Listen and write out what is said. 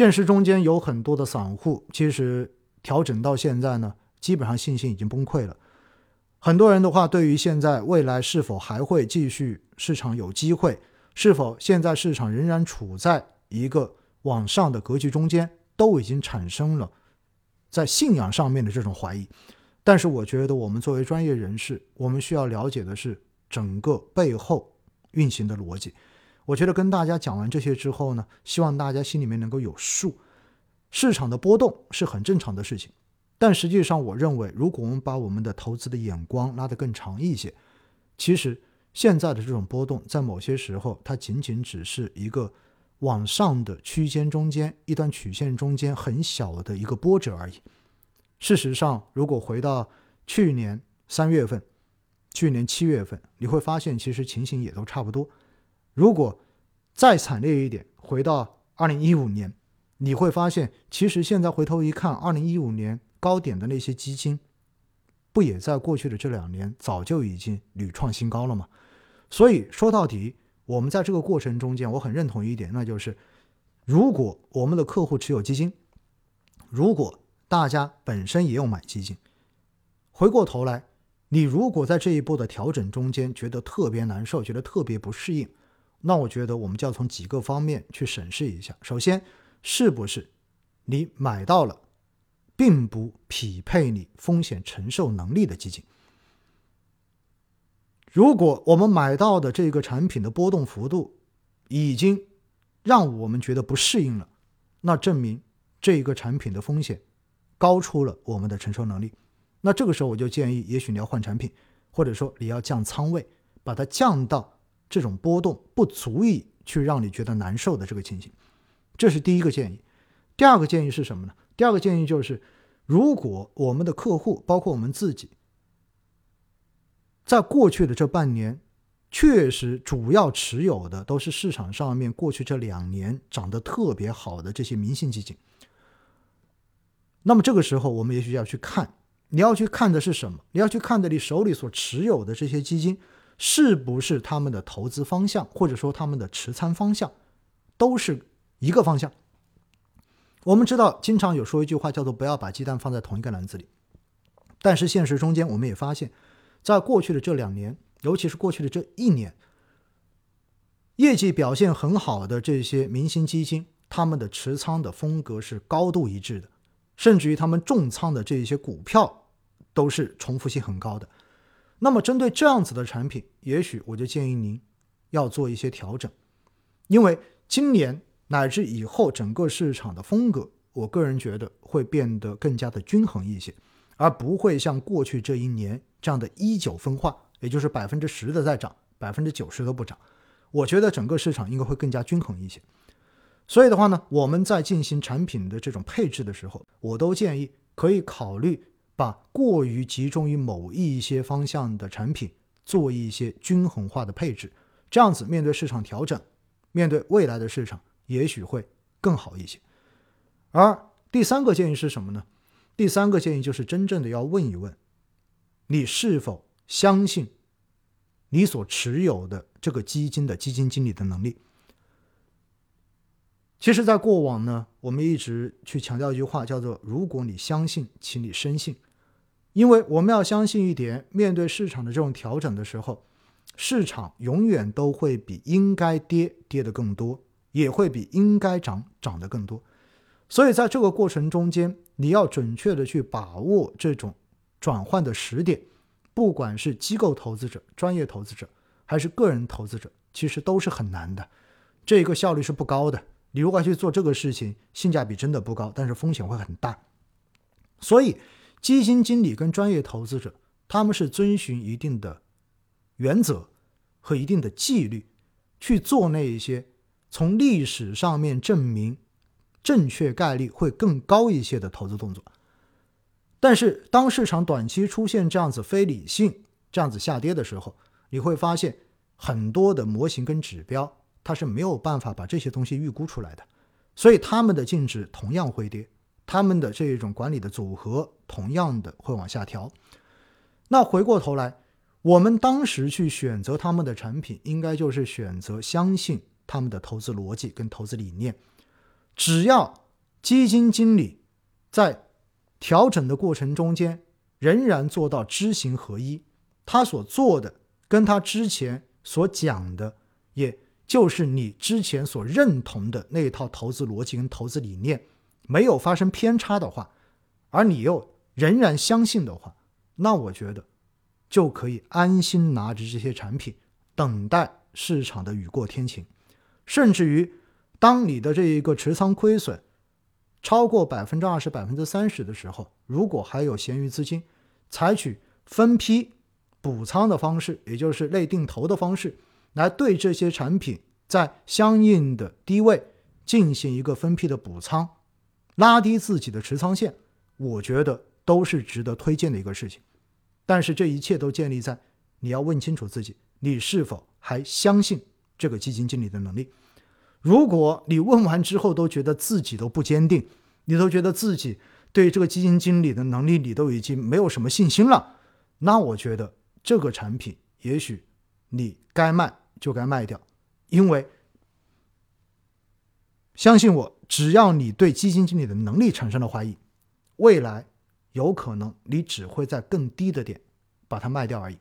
现实中间有很多的散户，其实调整到现在呢，基本上信心已经崩溃了。很多人的话，对于现在未来是否还会继续市场有机会，是否现在市场仍然处在一个往上的格局中间，都已经产生了在信仰上面的这种怀疑。但是，我觉得我们作为专业人士，我们需要了解的是整个背后运行的逻辑。我觉得跟大家讲完这些之后呢，希望大家心里面能够有数，市场的波动是很正常的事情。但实际上，我认为，如果我们把我们的投资的眼光拉得更长一些，其实现在的这种波动，在某些时候，它仅仅只是一个往上的区间中间一段曲线中间很小的一个波折而已。事实上，如果回到去年三月份、去年七月份，你会发现，其实情形也都差不多。如果再惨烈一点，回到二零一五年，你会发现，其实现在回头一看，二零一五年。高点的那些基金，不也在过去的这两年早就已经屡创新高了吗？所以说到底，我们在这个过程中间，我很认同一点，那就是如果我们的客户持有基金，如果大家本身也有买基金，回过头来，你如果在这一波的调整中间觉得特别难受，觉得特别不适应，那我觉得我们就要从几个方面去审视一下。首先，是不是你买到了？并不匹配你风险承受能力的基金。如果我们买到的这个产品的波动幅度已经让我们觉得不适应了，那证明这个产品的风险高出了我们的承受能力。那这个时候我就建议，也许你要换产品，或者说你要降仓位，把它降到这种波动不足以去让你觉得难受的这个情形。这是第一个建议。第二个建议是什么呢？第二个建议就是，如果我们的客户，包括我们自己，在过去的这半年，确实主要持有的都是市场上面过去这两年涨得特别好的这些明星基金，那么这个时候，我们也许要去看，你要去看的是什么？你要去看的你手里所持有的这些基金，是不是他们的投资方向，或者说他们的持仓方向，都是一个方向。我们知道，经常有说一句话叫做“不要把鸡蛋放在同一个篮子里”，但是现实中间，我们也发现，在过去的这两年，尤其是过去的这一年，业绩表现很好的这些明星基金，他们的持仓的风格是高度一致的，甚至于他们重仓的这些股票都是重复性很高的。那么，针对这样子的产品，也许我就建议您要做一些调整，因为今年。乃至以后整个市场的风格，我个人觉得会变得更加的均衡一些，而不会像过去这一年这样的一九分化，也就是百分之十的在涨，百分之九十都不涨。我觉得整个市场应该会更加均衡一些。所以的话呢，我们在进行产品的这种配置的时候，我都建议可以考虑把过于集中于某一些方向的产品做一些均衡化的配置，这样子面对市场调整，面对未来的市场。也许会更好一些，而第三个建议是什么呢？第三个建议就是真正的要问一问，你是否相信你所持有的这个基金的基金经理的能力？其实，在过往呢，我们一直去强调一句话，叫做“如果你相信，请你深信”，因为我们要相信一点，面对市场的这种调整的时候，市场永远都会比应该跌跌的更多。也会比应该涨涨得更多，所以在这个过程中间，你要准确的去把握这种转换的时点，不管是机构投资者、专业投资者，还是个人投资者，其实都是很难的，这个效率是不高的。你如果去做这个事情，性价比真的不高，但是风险会很大。所以，基金经理跟专业投资者，他们是遵循一定的原则和一定的纪律去做那一些。从历史上面证明，正确概率会更高一些的投资动作。但是，当市场短期出现这样子非理性、这样子下跌的时候，你会发现很多的模型跟指标，它是没有办法把这些东西预估出来的，所以他们的净值同样会跌，他们的这一种管理的组合同样的会往下调。那回过头来，我们当时去选择他们的产品，应该就是选择相信。他们的投资逻辑跟投资理念，只要基金经理在调整的过程中间仍然做到知行合一，他所做的跟他之前所讲的，也就是你之前所认同的那一套投资逻辑跟投资理念没有发生偏差的话，而你又仍然相信的话，那我觉得就可以安心拿着这些产品，等待市场的雨过天晴，甚至于当你的这一个持仓亏损。超过百分之二十、百分之三十的时候，如果还有闲余资金，采取分批补仓的方式，也就是类定投的方式，来对这些产品在相应的低位进行一个分批的补仓，拉低自己的持仓线，我觉得都是值得推荐的一个事情。但是这一切都建立在你要问清楚自己，你是否还相信这个基金经理的能力。如果你问完之后都觉得自己都不坚定，你都觉得自己对这个基金经理的能力你都已经没有什么信心了，那我觉得这个产品也许你该卖就该卖掉，因为相信我，只要你对基金经理的能力产生了怀疑，未来有可能你只会在更低的点把它卖掉而已。